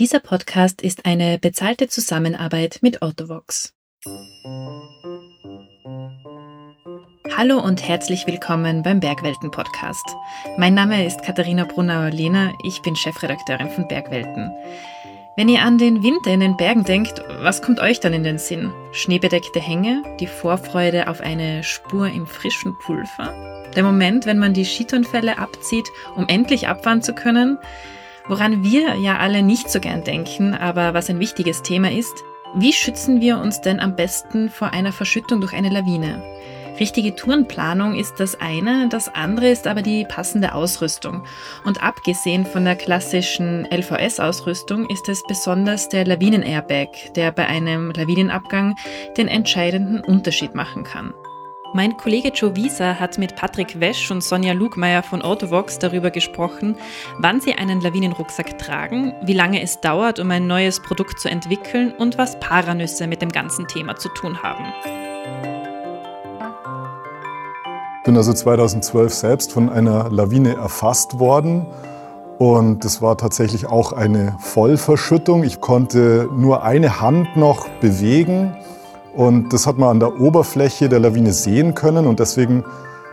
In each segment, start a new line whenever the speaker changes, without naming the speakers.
Dieser Podcast ist eine bezahlte Zusammenarbeit mit Autovox. Hallo und herzlich willkommen beim Bergwelten Podcast. Mein Name ist Katharina Brunauer-Lehner, ich bin Chefredakteurin von Bergwelten. Wenn ihr an den Winter in den Bergen denkt, was kommt euch dann in den Sinn? Schneebedeckte Hänge, die Vorfreude auf eine Spur im frischen Pulver, der Moment, wenn man die Skiturnfälle abzieht, um endlich abfahren zu können, Woran wir ja alle nicht so gern denken, aber was ein wichtiges Thema ist, wie schützen wir uns denn am besten vor einer Verschüttung durch eine Lawine? Richtige Tourenplanung ist das eine, das andere ist aber die passende Ausrüstung. Und abgesehen von der klassischen LVS-Ausrüstung ist es besonders der Lawinen-Airbag, der bei einem Lawinenabgang den entscheidenden Unterschied machen kann. Mein Kollege Joe Wieser hat mit Patrick Wesch und Sonja Lugmeier von Autovox darüber gesprochen, wann sie einen Lawinenrucksack tragen, wie lange es dauert, um ein neues Produkt zu entwickeln und was Paranüsse mit dem ganzen Thema zu tun haben.
Ich bin also 2012 selbst von einer Lawine erfasst worden. Und das war tatsächlich auch eine Vollverschüttung. Ich konnte nur eine Hand noch bewegen und das hat man an der Oberfläche der Lawine sehen können. Und deswegen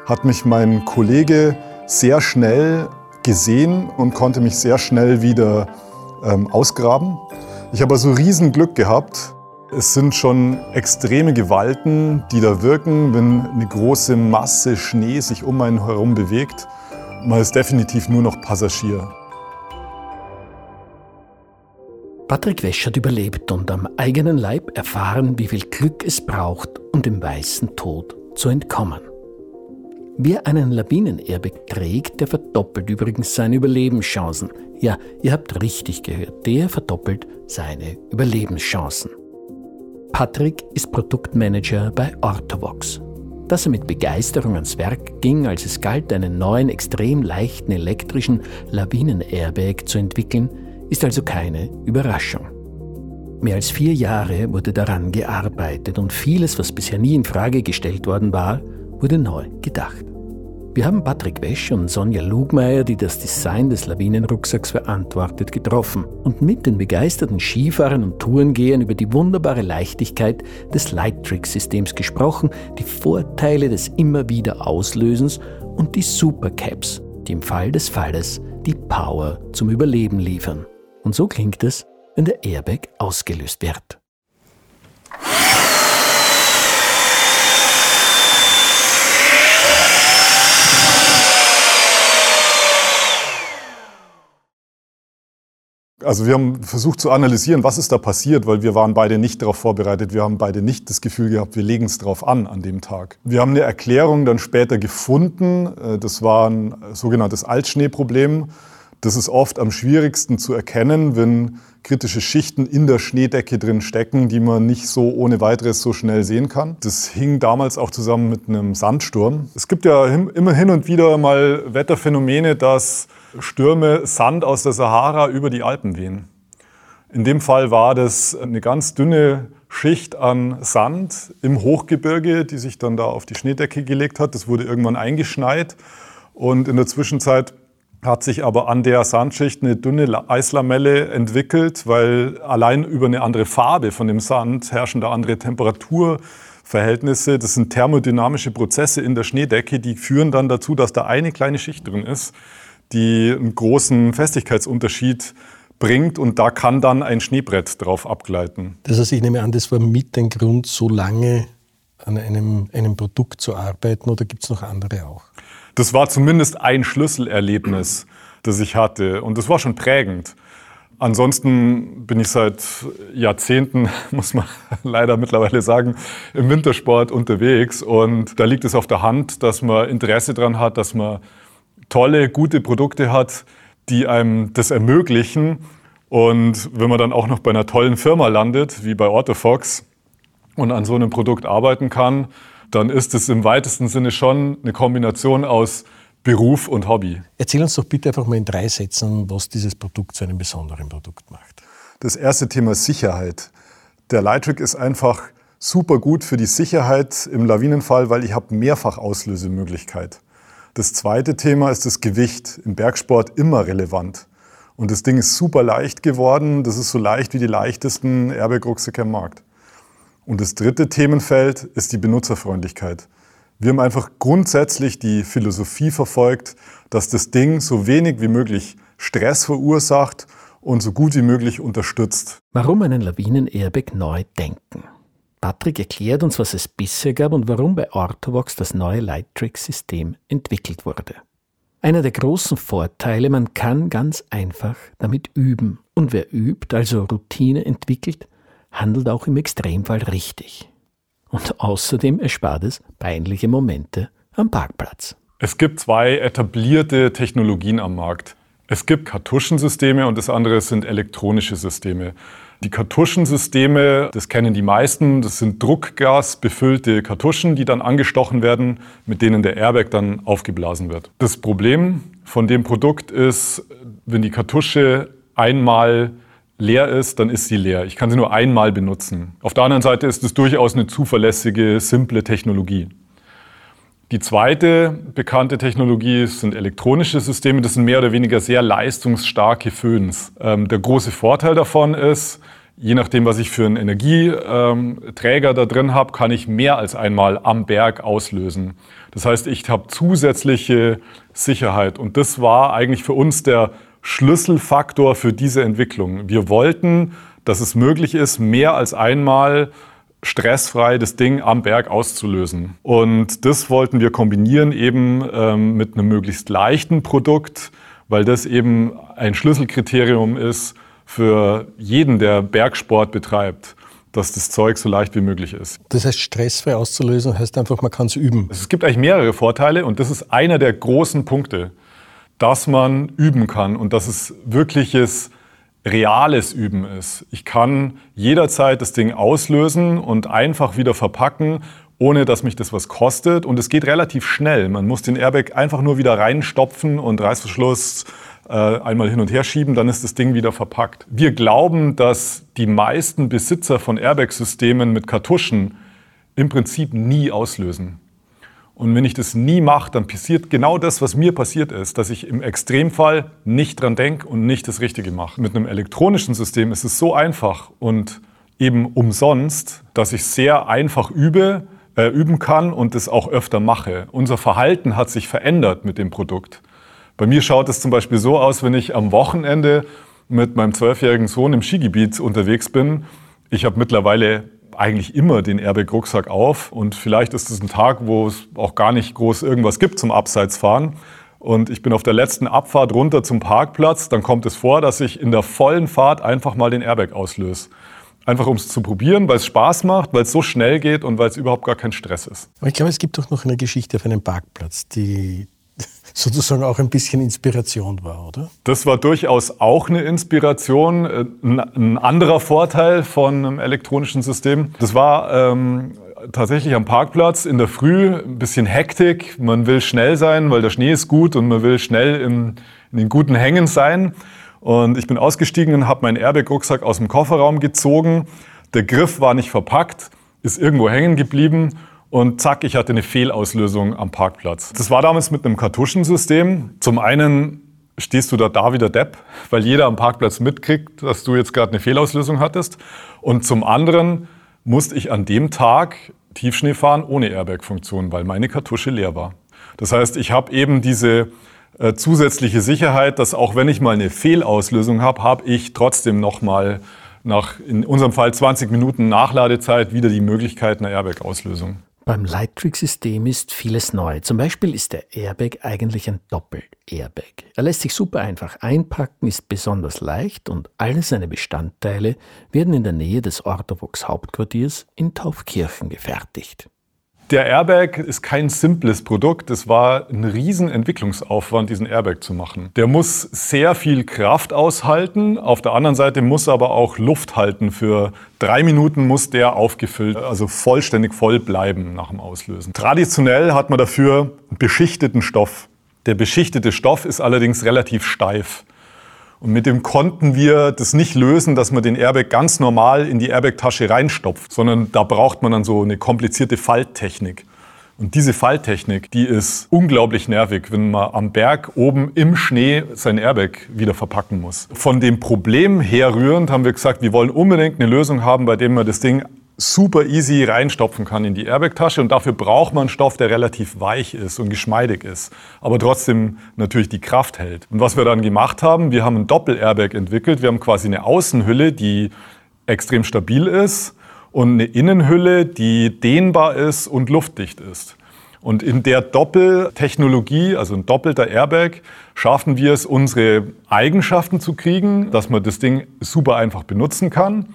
hat mich mein Kollege sehr schnell gesehen und konnte mich sehr schnell wieder ähm, ausgraben. Ich habe also riesen Glück gehabt. Es sind schon extreme Gewalten, die da wirken, wenn eine große Masse Schnee sich um einen herum bewegt. Man ist definitiv nur noch Passagier.
Patrick Wesch hat überlebt und am eigenen Leib erfahren, wie viel Glück es braucht, um dem weißen Tod zu entkommen. Wer einen Lawinen-Airbag trägt, der verdoppelt übrigens seine Überlebenschancen. Ja, ihr habt richtig gehört, der verdoppelt seine Überlebenschancen. Patrick ist Produktmanager bei Orthovox. Dass er mit Begeisterung ans Werk ging, als es galt, einen neuen, extrem leichten elektrischen Lawinen-Airbag zu entwickeln, ist also keine Überraschung. Mehr als vier Jahre wurde daran gearbeitet und vieles, was bisher nie in Frage gestellt worden war, wurde neu gedacht. Wir haben Patrick Wesch und Sonja Lugmeier, die das Design des Lawinenrucksacks verantwortet, getroffen und mit den begeisterten Skifahrern und Tourengehern über die wunderbare Leichtigkeit des Light-Trick-Systems gesprochen, die Vorteile des immer wieder Auslösens und die Supercaps, die im Fall des Falles die Power zum Überleben liefern. Und so klingt es, wenn der Airbag ausgelöst wird.
Also wir haben versucht zu analysieren, was ist da passiert, weil wir waren beide nicht darauf vorbereitet. Wir haben beide nicht das Gefühl gehabt, wir legen es drauf an an dem Tag. Wir haben eine Erklärung dann später gefunden. Äh, das war ein sogenanntes Altschneeproblem. Das ist oft am schwierigsten zu erkennen, wenn kritische Schichten in der Schneedecke drin stecken, die man nicht so ohne weiteres so schnell sehen kann. Das hing damals auch zusammen mit einem Sandsturm. Es gibt ja immer hin und wieder mal Wetterphänomene, dass Stürme Sand aus der Sahara über die Alpen wehen. In dem Fall war das eine ganz dünne Schicht an Sand im Hochgebirge, die sich dann da auf die Schneedecke gelegt hat. Das wurde irgendwann eingeschneit und in der Zwischenzeit hat sich aber an der Sandschicht eine dünne Eislamelle entwickelt, weil allein über eine andere Farbe von dem Sand herrschen da andere Temperaturverhältnisse. Das sind thermodynamische Prozesse in der Schneedecke, die führen dann dazu, dass da eine kleine Schicht drin ist, die einen großen Festigkeitsunterschied bringt und da kann dann ein Schneebrett drauf abgleiten.
Das heißt, ich nehme an, das war mit ein Grund, so lange an einem, einem Produkt zu arbeiten oder gibt es noch andere auch?
Das war zumindest ein Schlüsselerlebnis, das ich hatte. Und das war schon prägend. Ansonsten bin ich seit Jahrzehnten, muss man leider mittlerweile sagen, im Wintersport unterwegs. Und da liegt es auf der Hand, dass man Interesse daran hat, dass man tolle, gute Produkte hat, die einem das ermöglichen. Und wenn man dann auch noch bei einer tollen Firma landet, wie bei Autofox, und an so einem Produkt arbeiten kann, dann ist es im weitesten Sinne schon eine Kombination aus Beruf und Hobby.
Erzähl uns doch bitte einfach mal in drei Sätzen, was dieses Produkt zu einem besonderen Produkt macht.
Das erste Thema Sicherheit. Der Lightrick ist einfach super gut für die Sicherheit im Lawinenfall, weil ich habe mehrfach Auslösemöglichkeit. Das zweite Thema ist das Gewicht. Im Bergsport immer relevant. Und das Ding ist super leicht geworden. Das ist so leicht wie die leichtesten Airbag-Rucksäcke am Markt. Und das dritte Themenfeld ist die Benutzerfreundlichkeit. Wir haben einfach grundsätzlich die Philosophie verfolgt, dass das Ding so wenig wie möglich Stress verursacht und so gut wie möglich unterstützt.
Warum einen Lawinen-Airbag neu denken? Patrick erklärt uns, was es bisher gab und warum bei Orthovox das neue Lightrix-System entwickelt wurde. Einer der großen Vorteile, man kann ganz einfach damit üben. Und wer übt, also Routine entwickelt, handelt auch im Extremfall richtig. Und außerdem erspart es peinliche Momente am Parkplatz.
Es gibt zwei etablierte Technologien am Markt. Es gibt Kartuschensysteme und das andere sind elektronische Systeme. Die Kartuschensysteme, das kennen die meisten, das sind druckgasbefüllte Kartuschen, die dann angestochen werden, mit denen der Airbag dann aufgeblasen wird. Das Problem von dem Produkt ist, wenn die Kartusche einmal leer ist, dann ist sie leer. Ich kann sie nur einmal benutzen. Auf der anderen Seite ist es durchaus eine zuverlässige, simple Technologie. Die zweite bekannte Technologie sind elektronische Systeme. Das sind mehr oder weniger sehr leistungsstarke Föhns. Ähm, der große Vorteil davon ist, je nachdem, was ich für einen Energieträger da drin habe, kann ich mehr als einmal am Berg auslösen. Das heißt, ich habe zusätzliche Sicherheit. Und das war eigentlich für uns der Schlüsselfaktor für diese Entwicklung. Wir wollten, dass es möglich ist, mehr als einmal stressfrei das Ding am Berg auszulösen. Und das wollten wir kombinieren eben ähm, mit einem möglichst leichten Produkt, weil das eben ein Schlüsselkriterium ist für jeden, der Bergsport betreibt dass das Zeug so leicht wie möglich ist.
Das heißt, stressfrei auszulösen heißt einfach, man kann es üben.
Es gibt eigentlich mehrere Vorteile und das ist einer der großen Punkte, dass man üben kann und dass es wirkliches reales Üben ist. Ich kann jederzeit das Ding auslösen und einfach wieder verpacken, ohne dass mich das was kostet. Und es geht relativ schnell. Man muss den Airbag einfach nur wieder reinstopfen und Reißverschluss äh, einmal hin und her schieben, dann ist das Ding wieder verpackt. Wir glauben, dass die meisten Besitzer von Airbag-Systemen mit Kartuschen im Prinzip nie auslösen. Und wenn ich das nie mache, dann passiert genau das, was mir passiert ist, dass ich im Extremfall nicht dran denke und nicht das Richtige mache. Mit einem elektronischen System ist es so einfach und eben umsonst, dass ich sehr einfach übe, äh, üben kann und das auch öfter mache. Unser Verhalten hat sich verändert mit dem Produkt. Bei mir schaut es zum Beispiel so aus, wenn ich am Wochenende mit meinem zwölfjährigen Sohn im Skigebiet unterwegs bin. Ich habe mittlerweile eigentlich immer den Airbag-Rucksack auf. Und vielleicht ist es ein Tag, wo es auch gar nicht groß irgendwas gibt zum Abseitsfahren. Und ich bin auf der letzten Abfahrt runter zum Parkplatz. Dann kommt es vor, dass ich in der vollen Fahrt einfach mal den Airbag auslöse. Einfach um es zu probieren, weil es Spaß macht, weil es so schnell geht und weil es überhaupt gar kein Stress ist.
Aber ich glaube, es gibt doch noch eine Geschichte auf einem Parkplatz, die sozusagen auch ein bisschen Inspiration war, oder?
Das war durchaus auch eine Inspiration. Äh, ein anderer Vorteil von einem elektronischen System. Das war ähm, tatsächlich am Parkplatz in der Früh ein bisschen Hektik. Man will schnell sein, weil der Schnee ist gut und man will schnell in, in den guten Hängen sein. Und ich bin ausgestiegen und habe meinen Airbag-Rucksack aus dem Kofferraum gezogen. Der Griff war nicht verpackt, ist irgendwo hängen geblieben und zack, ich hatte eine Fehlauslösung am Parkplatz. Das war damals mit einem Kartuschensystem. Zum einen stehst du da da wie der Depp, weil jeder am Parkplatz mitkriegt, dass du jetzt gerade eine Fehlauslösung hattest. Und zum anderen musste ich an dem Tag Tiefschnee fahren ohne Airbag-Funktion, weil meine Kartusche leer war. Das heißt, ich habe eben diese äh, zusätzliche Sicherheit, dass auch wenn ich mal eine Fehlauslösung habe, habe ich trotzdem noch mal nach in unserem Fall 20 Minuten Nachladezeit wieder die Möglichkeit einer Airbag-Auslösung.
Beim Lightrix-System ist vieles neu. Zum Beispiel ist der Airbag eigentlich ein Doppel-Airbag. Er lässt sich super einfach einpacken, ist besonders leicht und alle seine Bestandteile werden in der Nähe des Orthovox Hauptquartiers in Taufkirchen gefertigt.
Der Airbag ist kein simples Produkt. Es war ein riesen Entwicklungsaufwand, diesen Airbag zu machen. Der muss sehr viel Kraft aushalten. Auf der anderen Seite muss er aber auch Luft halten. Für drei Minuten muss der aufgefüllt, also vollständig voll bleiben nach dem Auslösen. Traditionell hat man dafür beschichteten Stoff. Der beschichtete Stoff ist allerdings relativ steif. Und mit dem konnten wir das nicht lösen, dass man den Airbag ganz normal in die Airbag-Tasche reinstopft, sondern da braucht man dann so eine komplizierte Falttechnik. Und diese Falltechnik, die ist unglaublich nervig, wenn man am Berg oben im Schnee sein Airbag wieder verpacken muss. Von dem Problem herrührend haben wir gesagt, wir wollen unbedingt eine Lösung haben, bei dem man das Ding super easy reinstopfen kann in die Airbag-Tasche und dafür braucht man Stoff, der relativ weich ist und geschmeidig ist, aber trotzdem natürlich die Kraft hält. Und was wir dann gemacht haben, wir haben ein Doppel-Airbag entwickelt. Wir haben quasi eine Außenhülle, die extrem stabil ist und eine Innenhülle, die dehnbar ist und luftdicht ist. Und in der Doppeltechnologie, also ein doppelter Airbag, schaffen wir es, unsere Eigenschaften zu kriegen, dass man das Ding super einfach benutzen kann.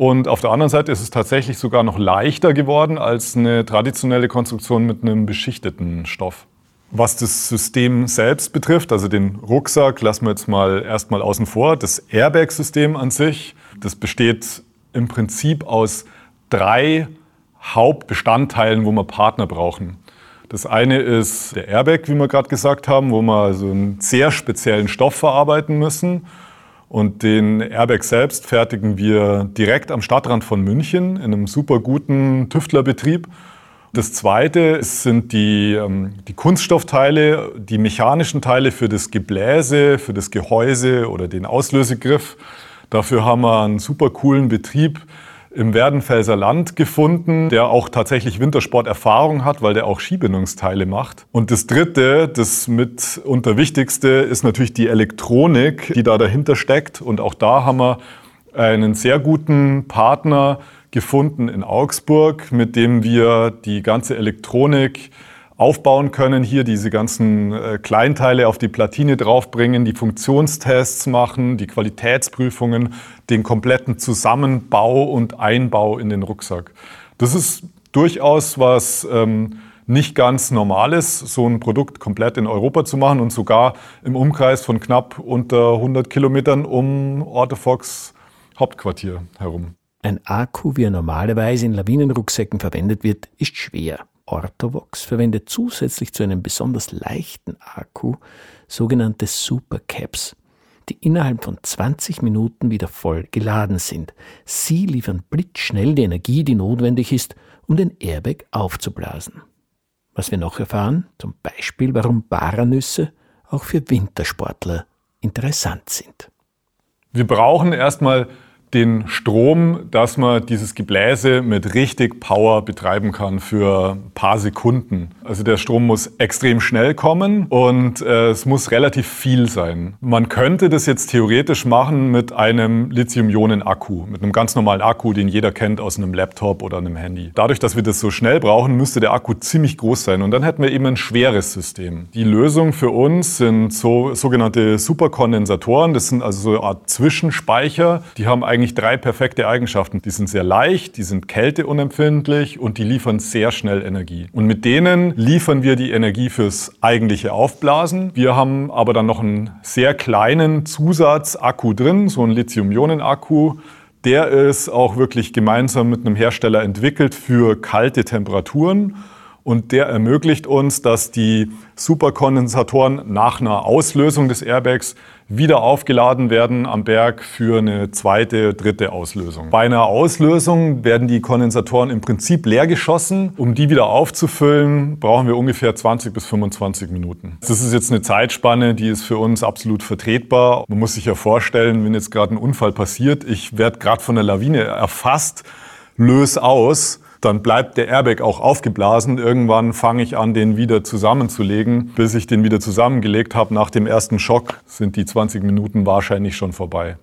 Und auf der anderen Seite ist es tatsächlich sogar noch leichter geworden als eine traditionelle Konstruktion mit einem beschichteten Stoff. Was das System selbst betrifft, also den Rucksack, lassen wir jetzt mal erstmal außen vor. Das Airbag-System an sich, das besteht im Prinzip aus drei Hauptbestandteilen, wo wir Partner brauchen. Das eine ist der Airbag, wie wir gerade gesagt haben, wo wir so einen sehr speziellen Stoff verarbeiten müssen. Und den Airbag selbst fertigen wir direkt am Stadtrand von München in einem super guten Tüftlerbetrieb. Das zweite sind die, ähm, die Kunststoffteile, die mechanischen Teile für das Gebläse, für das Gehäuse oder den Auslösegriff. Dafür haben wir einen super coolen Betrieb im Werdenfelser Land gefunden, der auch tatsächlich Wintersport-Erfahrung hat, weil der auch Skibindungsteile macht. Und das Dritte, das mitunter Wichtigste, ist natürlich die Elektronik, die da dahinter steckt. Und auch da haben wir einen sehr guten Partner gefunden in Augsburg, mit dem wir die ganze Elektronik aufbauen können, hier diese ganzen äh, Kleinteile auf die Platine draufbringen, die Funktionstests machen, die Qualitätsprüfungen, den kompletten Zusammenbau und Einbau in den Rucksack. Das ist durchaus was ähm, nicht ganz Normales, so ein Produkt komplett in Europa zu machen und sogar im Umkreis von knapp unter 100 Kilometern um Ortefox Hauptquartier herum.
Ein Akku, wie er normalerweise in Lawinenrucksäcken verwendet wird, ist schwer. Orthovox verwendet zusätzlich zu einem besonders leichten Akku sogenannte Supercaps, die innerhalb von 20 Minuten wieder voll geladen sind. Sie liefern blitzschnell die Energie, die notwendig ist, um den Airbag aufzublasen. Was wir noch erfahren, zum Beispiel, warum Baranüsse auch für Wintersportler interessant sind.
Wir brauchen erstmal den Strom, dass man dieses Gebläse mit richtig Power betreiben kann für ein paar Sekunden. Also der Strom muss extrem schnell kommen und äh, es muss relativ viel sein. Man könnte das jetzt theoretisch machen mit einem Lithium-Ionen-Akku, mit einem ganz normalen Akku, den jeder kennt aus einem Laptop oder einem Handy. Dadurch, dass wir das so schnell brauchen, müsste der Akku ziemlich groß sein und dann hätten wir eben ein schweres System. Die Lösung für uns sind so sogenannte Superkondensatoren. Das sind also so eine Art Zwischenspeicher. Die haben eigentlich eigentlich drei perfekte Eigenschaften. Die sind sehr leicht, die sind kälteunempfindlich und die liefern sehr schnell Energie. Und mit denen liefern wir die Energie fürs eigentliche Aufblasen. Wir haben aber dann noch einen sehr kleinen Zusatzakku drin, so einen Lithium-Ionen-Akku. Der ist auch wirklich gemeinsam mit einem Hersteller entwickelt für kalte Temperaturen. Und der ermöglicht uns, dass die Superkondensatoren nach einer Auslösung des Airbags wieder aufgeladen werden am Berg für eine zweite, dritte Auslösung. Bei einer Auslösung werden die Kondensatoren im Prinzip leer geschossen. Um die wieder aufzufüllen, brauchen wir ungefähr 20 bis 25 Minuten. Das ist jetzt eine Zeitspanne, die ist für uns absolut vertretbar. Man muss sich ja vorstellen, wenn jetzt gerade ein Unfall passiert, ich werde gerade von der Lawine erfasst, löse aus dann bleibt der Airbag auch aufgeblasen. Irgendwann fange ich an, den wieder zusammenzulegen. Bis ich den wieder zusammengelegt habe nach dem ersten Schock, sind die 20 Minuten wahrscheinlich schon vorbei.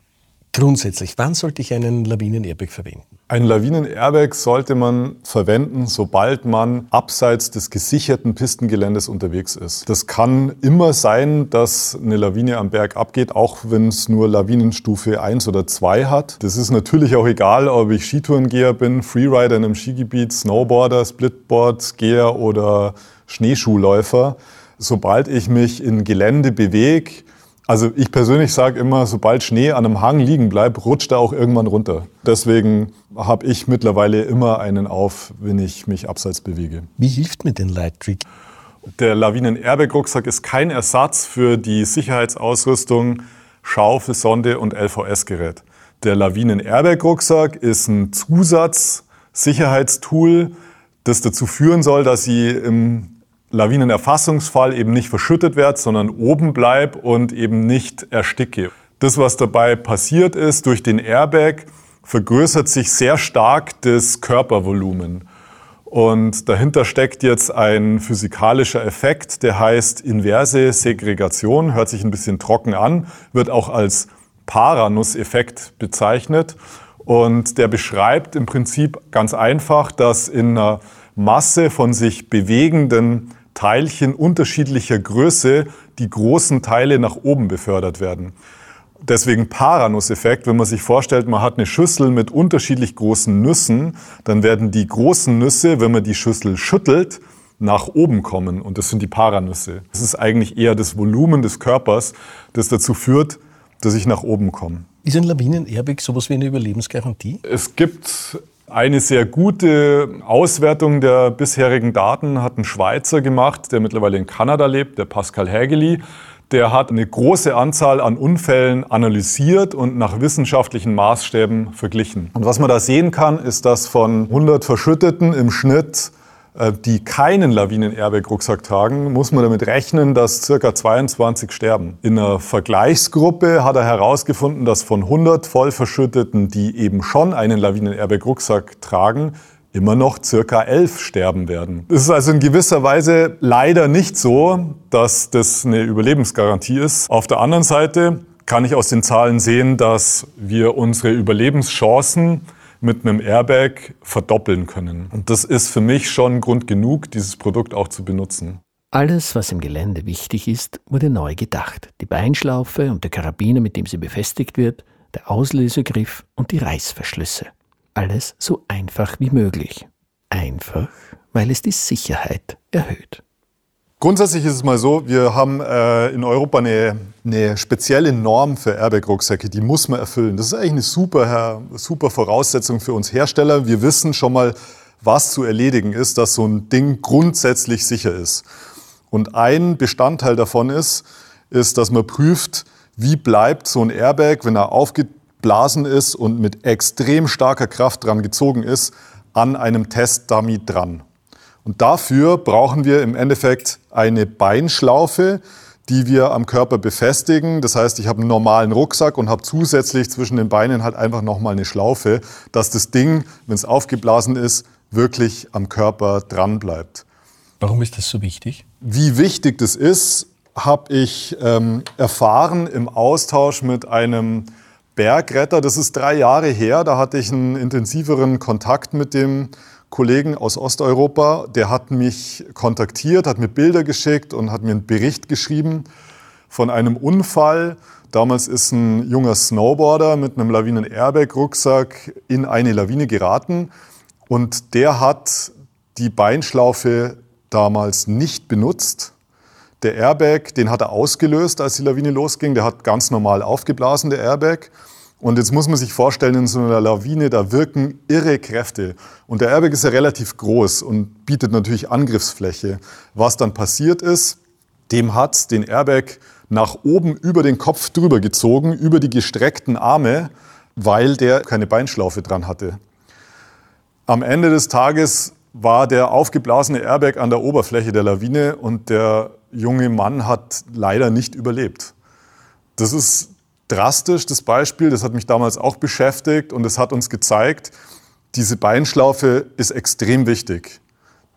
Grundsätzlich, wann sollte ich einen Lawinen-Airbag verwenden?
Ein Lawinen-Airbag sollte man verwenden, sobald man abseits des gesicherten Pistengeländes unterwegs ist. Das kann immer sein, dass eine Lawine am Berg abgeht, auch wenn es nur Lawinenstufe 1 oder 2 hat. Das ist natürlich auch egal, ob ich Skitourengeher bin, Freerider in einem Skigebiet, Snowboarder, Splitboard, Geher oder Schneeschuhläufer. Sobald ich mich in Gelände bewege, also ich persönlich sage immer, sobald Schnee an einem Hang liegen bleibt, rutscht er auch irgendwann runter. Deswegen habe ich mittlerweile immer einen auf, wenn ich mich abseits bewege.
Wie hilft mir den Light Trick?
Der Lawinen-Airbag-Rucksack ist kein Ersatz für die Sicherheitsausrüstung Schaufel, Sonde und LVS-Gerät. Der Lawinen-Airbag-Rucksack ist ein Zusatz-Sicherheitstool, das dazu führen soll, dass sie im Lawinenerfassungsfall eben nicht verschüttet wird, sondern oben bleibt und eben nicht ersticke. Das, was dabei passiert ist, durch den Airbag vergrößert sich sehr stark das Körpervolumen. Und dahinter steckt jetzt ein physikalischer Effekt, der heißt inverse Segregation, hört sich ein bisschen trocken an, wird auch als Paranuss-Effekt bezeichnet. Und der beschreibt im Prinzip ganz einfach, dass in einer Masse von sich bewegenden Teilchen unterschiedlicher Größe die großen Teile nach oben befördert werden. Deswegen Paranusseffekt, wenn man sich vorstellt, man hat eine Schüssel mit unterschiedlich großen Nüssen, dann werden die großen Nüsse, wenn man die Schüssel schüttelt, nach oben kommen. Und das sind die Paranüsse. Das ist eigentlich eher das Volumen des Körpers, das dazu führt, dass ich nach oben komme.
Ist ein Lawinen-Airbag sowas wie eine Überlebensgarantie?
Es gibt eine sehr gute Auswertung der bisherigen Daten hat ein Schweizer gemacht, der mittlerweile in Kanada lebt, der Pascal Hägeli. Der hat eine große Anzahl an Unfällen analysiert und nach wissenschaftlichen Maßstäben verglichen. Und was man da sehen kann, ist, dass von 100 Verschütteten im Schnitt die keinen Lawinen-Airbag-Rucksack tragen, muss man damit rechnen, dass circa 22 sterben. In einer Vergleichsgruppe hat er herausgefunden, dass von 100 Vollverschütteten, die eben schon einen Lawinen-Airbag-Rucksack tragen, immer noch circa 11 sterben werden. Es ist also in gewisser Weise leider nicht so, dass das eine Überlebensgarantie ist. Auf der anderen Seite kann ich aus den Zahlen sehen, dass wir unsere Überlebenschancen mit einem Airbag verdoppeln können. Und das ist für mich schon Grund genug, dieses Produkt auch zu benutzen.
Alles, was im Gelände wichtig ist, wurde neu gedacht. Die Beinschlaufe und der Karabiner, mit dem sie befestigt wird, der Auslösegriff und die Reißverschlüsse. Alles so einfach wie möglich. Einfach, weil es die Sicherheit erhöht.
Grundsätzlich ist es mal so, wir haben äh, in Europa eine, eine, spezielle Norm für Airbag-Rucksäcke, die muss man erfüllen. Das ist eigentlich eine super, super Voraussetzung für uns Hersteller. Wir wissen schon mal, was zu erledigen ist, dass so ein Ding grundsätzlich sicher ist. Und ein Bestandteil davon ist, ist, dass man prüft, wie bleibt so ein Airbag, wenn er aufgeblasen ist und mit extrem starker Kraft dran gezogen ist, an einem Testdummy dran. Und dafür brauchen wir im Endeffekt eine Beinschlaufe, die wir am Körper befestigen. Das heißt, ich habe einen normalen Rucksack und habe zusätzlich zwischen den Beinen halt einfach nochmal eine Schlaufe, dass das Ding, wenn es aufgeblasen ist, wirklich am Körper dran bleibt.
Warum ist das so wichtig?
Wie wichtig das ist, habe ich ähm, erfahren im Austausch mit einem Bergretter. Das ist drei Jahre her. Da hatte ich einen intensiveren Kontakt mit dem Kollegen aus Osteuropa, der hat mich kontaktiert, hat mir Bilder geschickt und hat mir einen Bericht geschrieben von einem Unfall. Damals ist ein junger Snowboarder mit einem Lawinen-Airbag-Rucksack in eine Lawine geraten und der hat die Beinschlaufe damals nicht benutzt. Der Airbag, den hat er ausgelöst, als die Lawine losging. Der hat ganz normal aufgeblasen, der Airbag. Und jetzt muss man sich vorstellen, in so einer Lawine, da wirken irre Kräfte. Und der Airbag ist ja relativ groß und bietet natürlich Angriffsfläche. Was dann passiert ist, dem hat den Airbag nach oben über den Kopf drüber gezogen, über die gestreckten Arme, weil der keine Beinschlaufe dran hatte. Am Ende des Tages war der aufgeblasene Airbag an der Oberfläche der Lawine und der junge Mann hat leider nicht überlebt. Das ist drastisch, das Beispiel. Das hat mich damals auch beschäftigt und es hat uns gezeigt, diese Beinschlaufe ist extrem wichtig.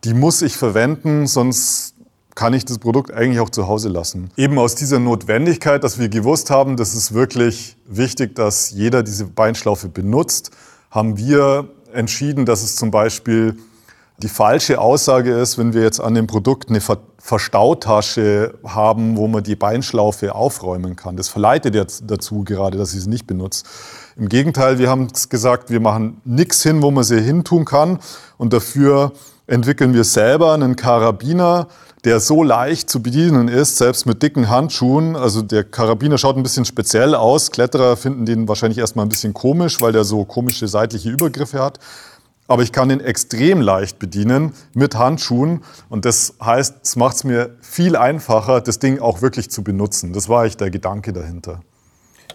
Die muss ich verwenden, sonst kann ich das Produkt eigentlich auch zu Hause lassen. Eben aus dieser Notwendigkeit, dass wir gewusst haben, das ist wirklich wichtig, dass jeder diese Beinschlaufe benutzt, haben wir entschieden, dass es zum Beispiel die falsche Aussage ist, wenn wir jetzt an dem Produkt eine Verstautasche haben, wo man die Beinschlaufe aufräumen kann. Das verleitet jetzt dazu gerade, dass ich sie nicht benutze. Im Gegenteil, wir haben gesagt, wir machen nichts hin, wo man sie hintun kann. Und dafür entwickeln wir selber einen Karabiner, der so leicht zu bedienen ist, selbst mit dicken Handschuhen. Also der Karabiner schaut ein bisschen speziell aus. Kletterer finden den wahrscheinlich erstmal ein bisschen komisch, weil der so komische seitliche Übergriffe hat aber ich kann den extrem leicht bedienen mit Handschuhen. Und das heißt, es macht es mir viel einfacher, das Ding auch wirklich zu benutzen. Das war eigentlich der Gedanke dahinter.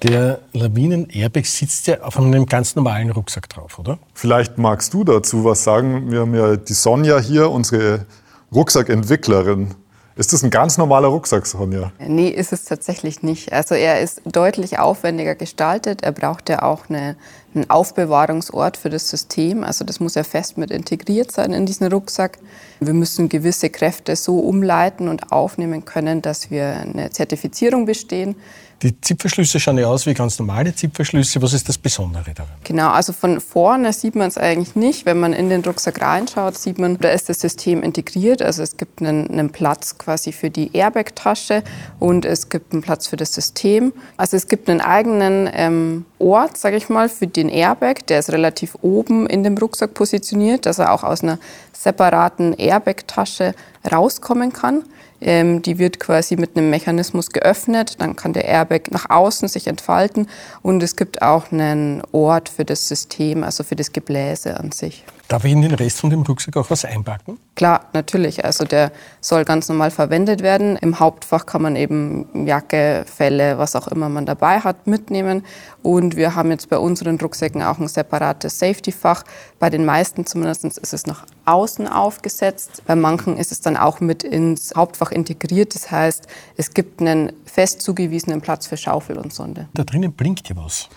Der Lawinen-Airbag sitzt ja auf einem ganz normalen Rucksack drauf, oder?
Vielleicht magst du dazu was sagen. Wir haben ja die Sonja hier, unsere Rucksackentwicklerin. Ist das ein ganz normaler Rucksack, Sonja?
Nee, ist es tatsächlich nicht. Also er ist deutlich aufwendiger gestaltet. Er braucht ja auch eine, einen Aufbewahrungsort für das System. Also das muss ja fest mit integriert sein in diesen Rucksack. Wir müssen gewisse Kräfte so umleiten und aufnehmen können, dass wir eine Zertifizierung bestehen.
Die Zipverschlüsse schauen ja aus wie ganz normale Zipverschlüsse. Was ist das Besondere daran?
Genau, also von vorne sieht man es eigentlich nicht. Wenn man in den Rucksack reinschaut, sieht man, da ist das System integriert. Also es gibt einen, einen Platz quasi für die Airbag-Tasche und es gibt einen Platz für das System. Also es gibt einen eigenen ähm, Ort, sage ich mal, für den Airbag. Der ist relativ oben in dem Rucksack positioniert, dass er auch aus einer separaten Airbag-Tasche rauskommen kann. Ähm, die wird quasi mit einem Mechanismus geöffnet, dann kann der Airbag nach außen sich entfalten und es gibt auch einen Ort für das System, also für das Gebläse an sich.
Darf ich in den Rest von dem Rucksack auch was einpacken?
Klar, natürlich. Also der soll ganz normal verwendet werden. Im Hauptfach kann man eben Jacke, Felle, was auch immer man dabei hat, mitnehmen. Und wir haben jetzt bei unseren Rucksäcken auch ein separates Safety-Fach. Bei den meisten zumindest ist es nach außen aufgesetzt. Bei manchen ist es dann auch mit ins Hauptfach integriert. Das heißt, es gibt einen fest zugewiesenen Platz für Schaufel und Sonde.
Da drinnen blinkt ja was.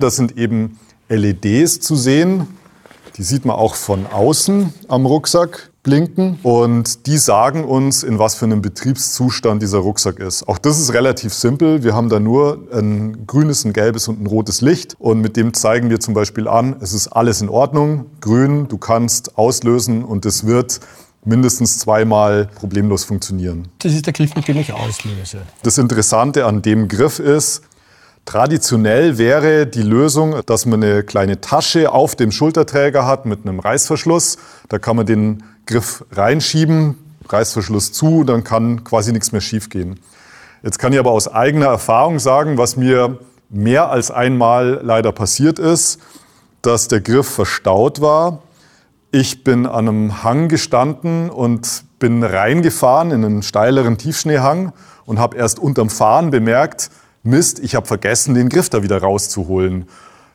Das sind eben LEDs zu sehen die sieht man auch von außen am Rucksack blinken und die sagen uns, in was für einem Betriebszustand dieser Rucksack ist. Auch das ist relativ simpel. Wir haben da nur ein grünes, ein gelbes und ein rotes Licht und mit dem zeigen wir zum Beispiel an, es ist alles in Ordnung, grün, du kannst auslösen und es wird mindestens zweimal problemlos funktionieren.
Das ist der Griff, mit dem ich auslöse.
Das Interessante an dem Griff ist, Traditionell wäre die Lösung, dass man eine kleine Tasche auf dem Schulterträger hat mit einem Reißverschluss. Da kann man den Griff reinschieben, Reißverschluss zu, dann kann quasi nichts mehr schiefgehen. Jetzt kann ich aber aus eigener Erfahrung sagen, was mir mehr als einmal leider passiert ist, dass der Griff verstaut war. Ich bin an einem Hang gestanden und bin reingefahren in einen steileren Tiefschneehang und habe erst unterm Fahren bemerkt, Mist, ich habe vergessen, den Griff da wieder rauszuholen.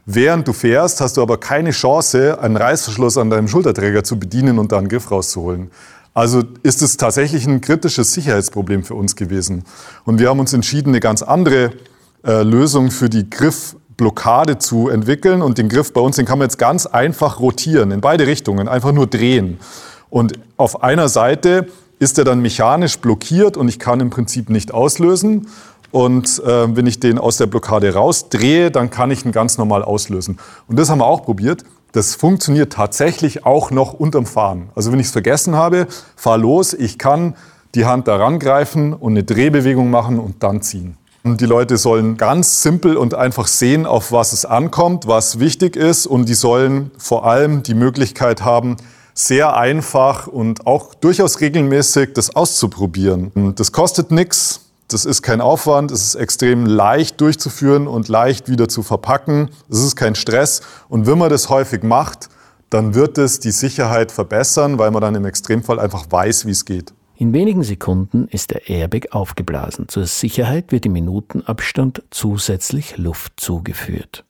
Während du fährst, hast du aber keine Chance, einen Reißverschluss an deinem Schulterträger zu bedienen und da einen Griff rauszuholen. Also ist es tatsächlich ein kritisches Sicherheitsproblem für uns gewesen. Und wir haben uns entschieden, eine ganz andere äh, Lösung für die Griffblockade zu entwickeln. Und den Griff bei uns, den kann man jetzt ganz einfach rotieren, in beide Richtungen, einfach nur drehen. Und auf einer Seite ist er dann mechanisch blockiert und ich kann im Prinzip nicht auslösen. Und äh, wenn ich den aus der Blockade rausdrehe, dann kann ich ihn ganz normal auslösen. Und das haben wir auch probiert. Das funktioniert tatsächlich auch noch unterm Fahren. Also wenn ich es vergessen habe, fahr los, ich kann die Hand da rangreifen und eine Drehbewegung machen und dann ziehen. Und die Leute sollen ganz simpel und einfach sehen, auf was es ankommt, was wichtig ist. Und die sollen vor allem die Möglichkeit haben, sehr einfach und auch durchaus regelmäßig das auszuprobieren. Das kostet nichts. Das ist kein Aufwand, es ist extrem leicht durchzuführen und leicht wieder zu verpacken. Es ist kein Stress. Und wenn man das häufig macht, dann wird es die Sicherheit verbessern, weil man dann im Extremfall einfach weiß, wie es geht.
In wenigen Sekunden ist der Airbag aufgeblasen. Zur Sicherheit wird im Minutenabstand zusätzlich Luft zugeführt.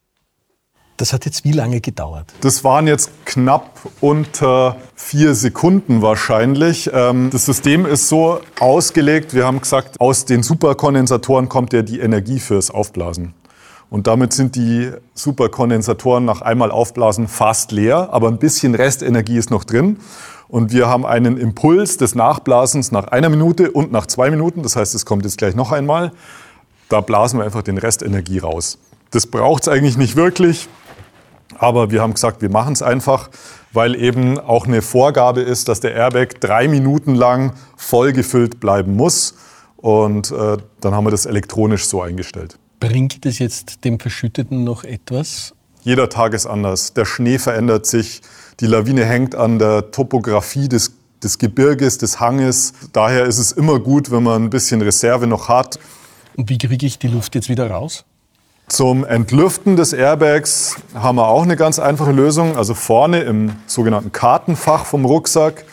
Das hat jetzt wie lange gedauert?
Das waren jetzt knapp unter vier Sekunden wahrscheinlich. Ähm, das System ist so ausgelegt, wir haben gesagt, aus den Superkondensatoren kommt ja die Energie fürs Aufblasen. Und damit sind die Superkondensatoren nach einmal Aufblasen fast leer, aber ein bisschen Restenergie ist noch drin. Und wir haben einen Impuls des Nachblasens nach einer Minute und nach zwei Minuten. Das heißt, es kommt jetzt gleich noch einmal. Da blasen wir einfach den Restenergie raus. Das braucht es eigentlich nicht wirklich. Aber wir haben gesagt, wir machen es einfach, weil eben auch eine Vorgabe ist, dass der Airbag drei Minuten lang voll gefüllt bleiben muss. Und äh, dann haben wir das elektronisch so eingestellt.
Bringt es jetzt dem Verschütteten noch etwas?
Jeder Tag ist anders. Der Schnee verändert sich. Die Lawine hängt an der Topografie des, des Gebirges, des Hanges. Daher ist es immer gut, wenn man ein bisschen Reserve noch hat.
Und wie kriege ich die Luft jetzt wieder raus?
Zum Entlüften des Airbags haben wir auch eine ganz einfache Lösung. Also vorne im sogenannten Kartenfach vom Rucksack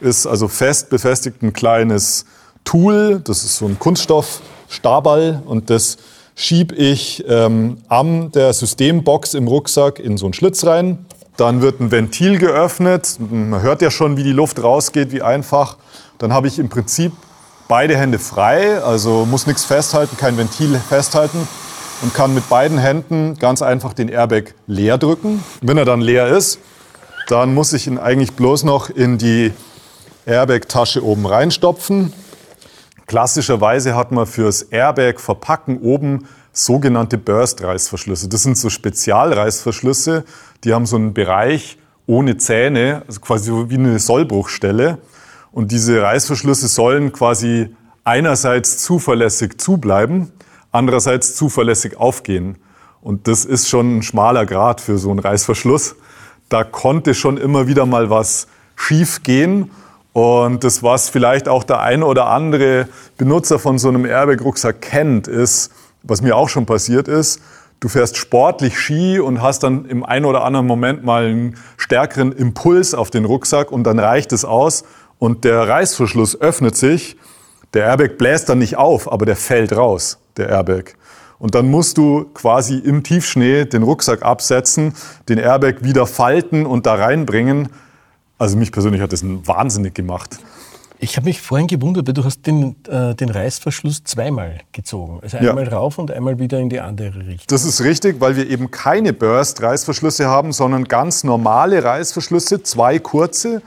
ist also fest befestigt ein kleines Tool. Das ist so ein Kunststoffstaball und das schiebe ich ähm, am der Systembox im Rucksack in so einen Schlitz rein. Dann wird ein Ventil geöffnet. Man hört ja schon, wie die Luft rausgeht, wie einfach. Dann habe ich im Prinzip beide Hände frei, also muss nichts festhalten, kein Ventil festhalten und kann mit beiden Händen ganz einfach den Airbag leer drücken. Wenn er dann leer ist, dann muss ich ihn eigentlich bloß noch in die Airbag-Tasche oben reinstopfen. Klassischerweise hat man fürs Airbag-Verpacken oben sogenannte Burst-Reißverschlüsse. Das sind so Spezialreißverschlüsse, die haben so einen Bereich ohne Zähne, also quasi wie eine Sollbruchstelle. Und diese Reißverschlüsse sollen quasi einerseits zuverlässig zubleiben, andererseits zuverlässig aufgehen. Und das ist schon ein schmaler Grad für so einen Reißverschluss. Da konnte schon immer wieder mal was schief gehen. Und das, was vielleicht auch der eine oder andere Benutzer von so einem Airbag-Rucksack kennt, ist, was mir auch schon passiert ist, du fährst sportlich Ski und hast dann im einen oder anderen Moment mal einen stärkeren Impuls auf den Rucksack und dann reicht es aus und der Reißverschluss öffnet sich. Der Airbag bläst dann nicht auf, aber der fällt raus, der Airbag. Und dann musst du quasi im Tiefschnee den Rucksack absetzen, den Airbag wieder falten und da reinbringen. Also mich persönlich hat das wahnsinnig gemacht.
Ich habe mich vorhin gewundert, weil du hast den, äh, den Reißverschluss zweimal gezogen. Also einmal ja. rauf und einmal wieder in die andere Richtung.
Das ist richtig, weil wir eben keine Burst-Reißverschlüsse haben, sondern ganz normale Reißverschlüsse, zwei kurze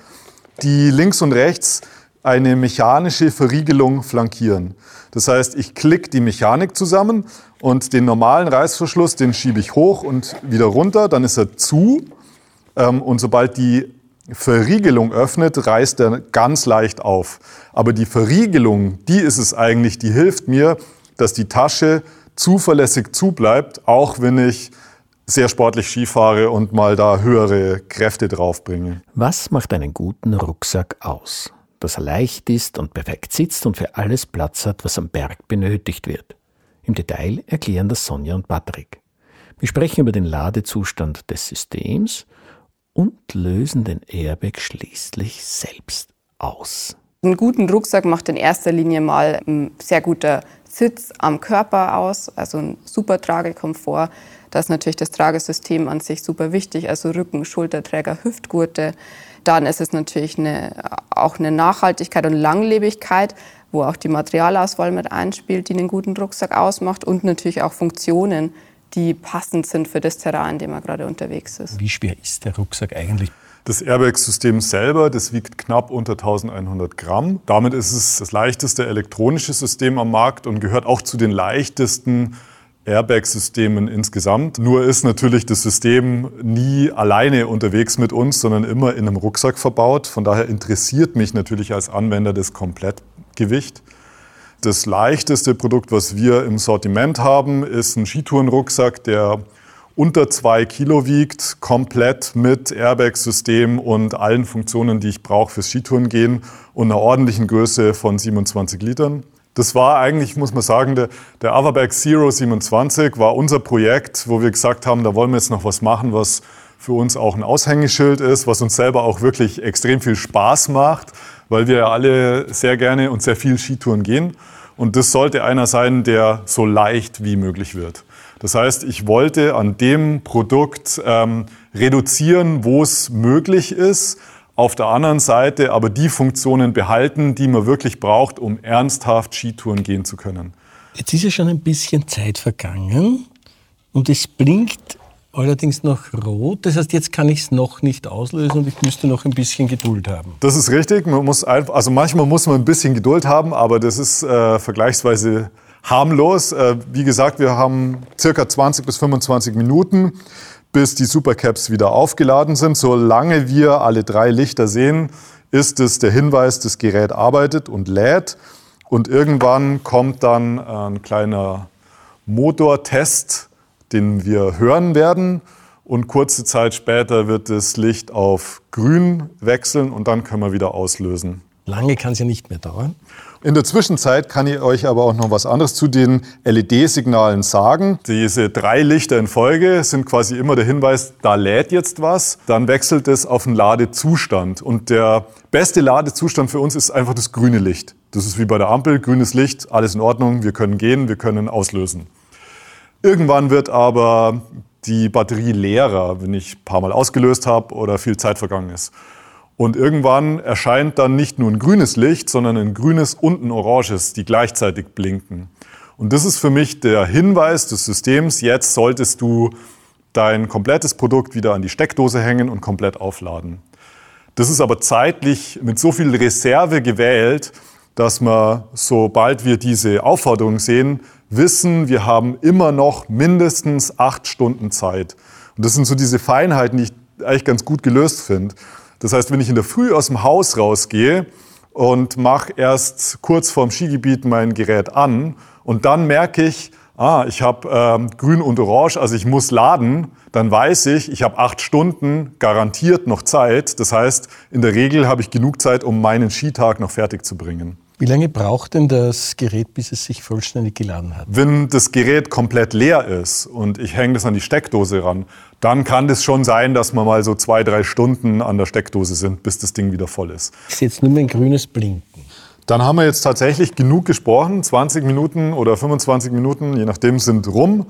die links und rechts eine mechanische Verriegelung flankieren. Das heißt, ich klicke die Mechanik zusammen und den normalen Reißverschluss, den schiebe ich hoch und wieder runter, dann ist er zu. Ähm, und sobald die Verriegelung öffnet, reißt er ganz leicht auf. Aber die Verriegelung, die ist es eigentlich, die hilft mir, dass die Tasche zuverlässig zubleibt, auch wenn ich sehr sportlich Skifahre und mal da höhere Kräfte draufbringe.
Was macht einen guten Rucksack aus? Dass er leicht ist und perfekt sitzt und für alles Platz hat, was am Berg benötigt wird. Im Detail erklären das Sonja und Patrick. Wir sprechen über den Ladezustand des Systems und lösen den Airbag schließlich selbst aus.
Einen guten Rucksack macht in erster Linie mal ein sehr guter Sitz am Körper aus, also ein super Tragekomfort. Da ist natürlich das Tragesystem an sich super wichtig, also Rücken, Schulterträger, Hüftgurte. Dann ist es natürlich eine, auch eine Nachhaltigkeit und Langlebigkeit, wo auch die Materialauswahl mit einspielt, die einen guten Rucksack ausmacht und natürlich auch Funktionen, die passend sind für das Terrain, in dem man gerade unterwegs ist.
Wie schwer ist der Rucksack eigentlich?
Das Airbag-System selber, das wiegt knapp unter 1100 Gramm. Damit ist es das leichteste elektronische System am Markt und gehört auch zu den leichtesten Airbag-Systemen insgesamt. Nur ist natürlich das System nie alleine unterwegs mit uns, sondern immer in einem Rucksack verbaut. Von daher interessiert mich natürlich als Anwender das Komplettgewicht. Das leichteste Produkt, was wir im Sortiment haben, ist ein Skitourenrucksack, der unter zwei Kilo wiegt, komplett mit Airbag-System und allen Funktionen, die ich brauche fürs Skitouren gehen und einer ordentlichen Größe von 27 Litern. Das war eigentlich, muss man sagen, der, der Avaberg Zero 27 war unser Projekt, wo wir gesagt haben, da wollen wir jetzt noch was machen, was für uns auch ein Aushängeschild ist, was uns selber auch wirklich extrem viel Spaß macht, weil wir ja alle sehr gerne und sehr viel Skitouren gehen. Und das sollte einer sein, der so leicht wie möglich wird. Das heißt, ich wollte an dem Produkt ähm, reduzieren, wo es möglich ist, auf der anderen Seite aber die Funktionen behalten, die man wirklich braucht, um ernsthaft Skitouren gehen zu können.
Jetzt ist ja schon ein bisschen Zeit vergangen und es blinkt allerdings noch rot. Das heißt, jetzt kann ich es noch nicht auslösen und ich müsste noch ein bisschen Geduld haben.
Das ist richtig. Man muss einfach, also manchmal muss man ein bisschen Geduld haben, aber das ist äh, vergleichsweise harmlos. Äh, wie gesagt, wir haben circa 20 bis 25 Minuten bis die Supercaps wieder aufgeladen sind. Solange wir alle drei Lichter sehen, ist es der Hinweis, das Gerät arbeitet und lädt. Und irgendwann kommt dann ein kleiner Motortest, den wir hören werden. Und kurze Zeit später wird das Licht auf grün wechseln und dann können wir wieder auslösen.
Lange kann es ja nicht mehr dauern.
In der Zwischenzeit kann ich euch aber auch noch was anderes zu den LED-Signalen sagen. Diese drei Lichter in Folge sind quasi immer der Hinweis, da lädt jetzt was. Dann wechselt es auf einen Ladezustand. Und der beste Ladezustand für uns ist einfach das grüne Licht. Das ist wie bei der Ampel, grünes Licht, alles in Ordnung, wir können gehen, wir können auslösen. Irgendwann wird aber die Batterie leerer, wenn ich ein paar Mal ausgelöst habe oder viel Zeit vergangen ist. Und irgendwann erscheint dann nicht nur ein grünes Licht, sondern ein grünes und ein oranges, die gleichzeitig blinken. Und das ist für mich der Hinweis des Systems, jetzt solltest du dein komplettes Produkt wieder an die Steckdose hängen und komplett aufladen. Das ist aber zeitlich mit so viel Reserve gewählt, dass wir, sobald wir diese Aufforderung sehen, wissen, wir haben immer noch mindestens acht Stunden Zeit. Und das sind so diese Feinheiten, die ich eigentlich ganz gut gelöst finde. Das heißt, wenn ich in der Früh aus dem Haus rausgehe und mache erst kurz vorm Skigebiet mein Gerät an und dann merke ich, ah, ich habe ähm, grün und orange, also ich muss laden, dann weiß ich, ich habe acht Stunden garantiert noch Zeit. Das heißt, in der Regel habe ich genug Zeit, um meinen Skitag noch fertig zu bringen.
Wie lange braucht denn das Gerät, bis es sich vollständig geladen hat?
Wenn das Gerät komplett leer ist und ich hänge das an die Steckdose ran, dann kann das schon sein, dass wir mal so zwei, drei Stunden an der Steckdose sind, bis das Ding wieder voll ist.
Ich sehe jetzt nur ein grünes Blinken.
Dann haben wir jetzt tatsächlich genug gesprochen. 20 Minuten oder 25 Minuten, je nachdem, sind rum.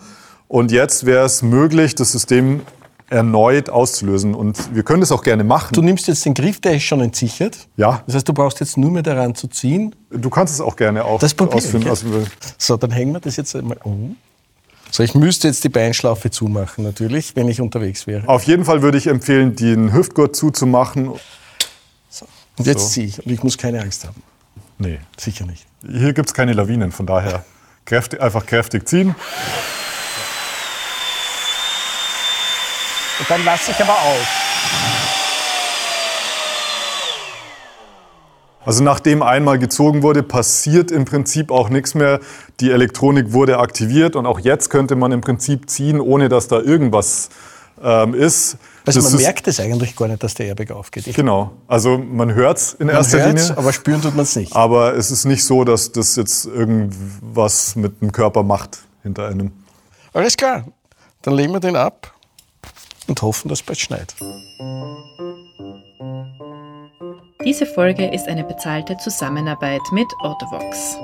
Und jetzt wäre es möglich, das System erneut auszulösen. Und wir können das auch gerne machen.
Du nimmst jetzt den Griff, der ist schon entsichert.
Ja.
Das heißt, du brauchst jetzt nur mehr daran zu ziehen.
Du kannst es auch gerne auch
das Papier,
ausführen.
Okay. So, dann hängen wir das jetzt einmal um. So, ich müsste jetzt die Beinschlaufe zumachen, natürlich, wenn ich unterwegs wäre.
Auf jeden Fall würde ich empfehlen, den Hüftgurt zuzumachen.
So. Und jetzt so. ziehe ich. Und ich muss keine Angst haben.
Nee.
Sicher nicht.
Hier gibt es keine Lawinen, von daher kräftig, einfach kräftig ziehen.
Und dann lasse ich aber auf.
Also nachdem einmal gezogen wurde, passiert im Prinzip auch nichts mehr. Die Elektronik wurde aktiviert und auch jetzt könnte man im Prinzip ziehen, ohne dass da irgendwas ähm, ist.
Also das man merkt es eigentlich gar nicht, dass der Airbag aufgeht.
Ich genau. Also man hört es in man erster Linie.
aber spüren tut man es nicht.
Aber es ist nicht so, dass das jetzt irgendwas mit dem Körper macht hinter einem.
Alles klar. Dann legen wir den ab und hoffen, dass es bald schneit.
Diese Folge ist eine bezahlte Zusammenarbeit mit Autovox.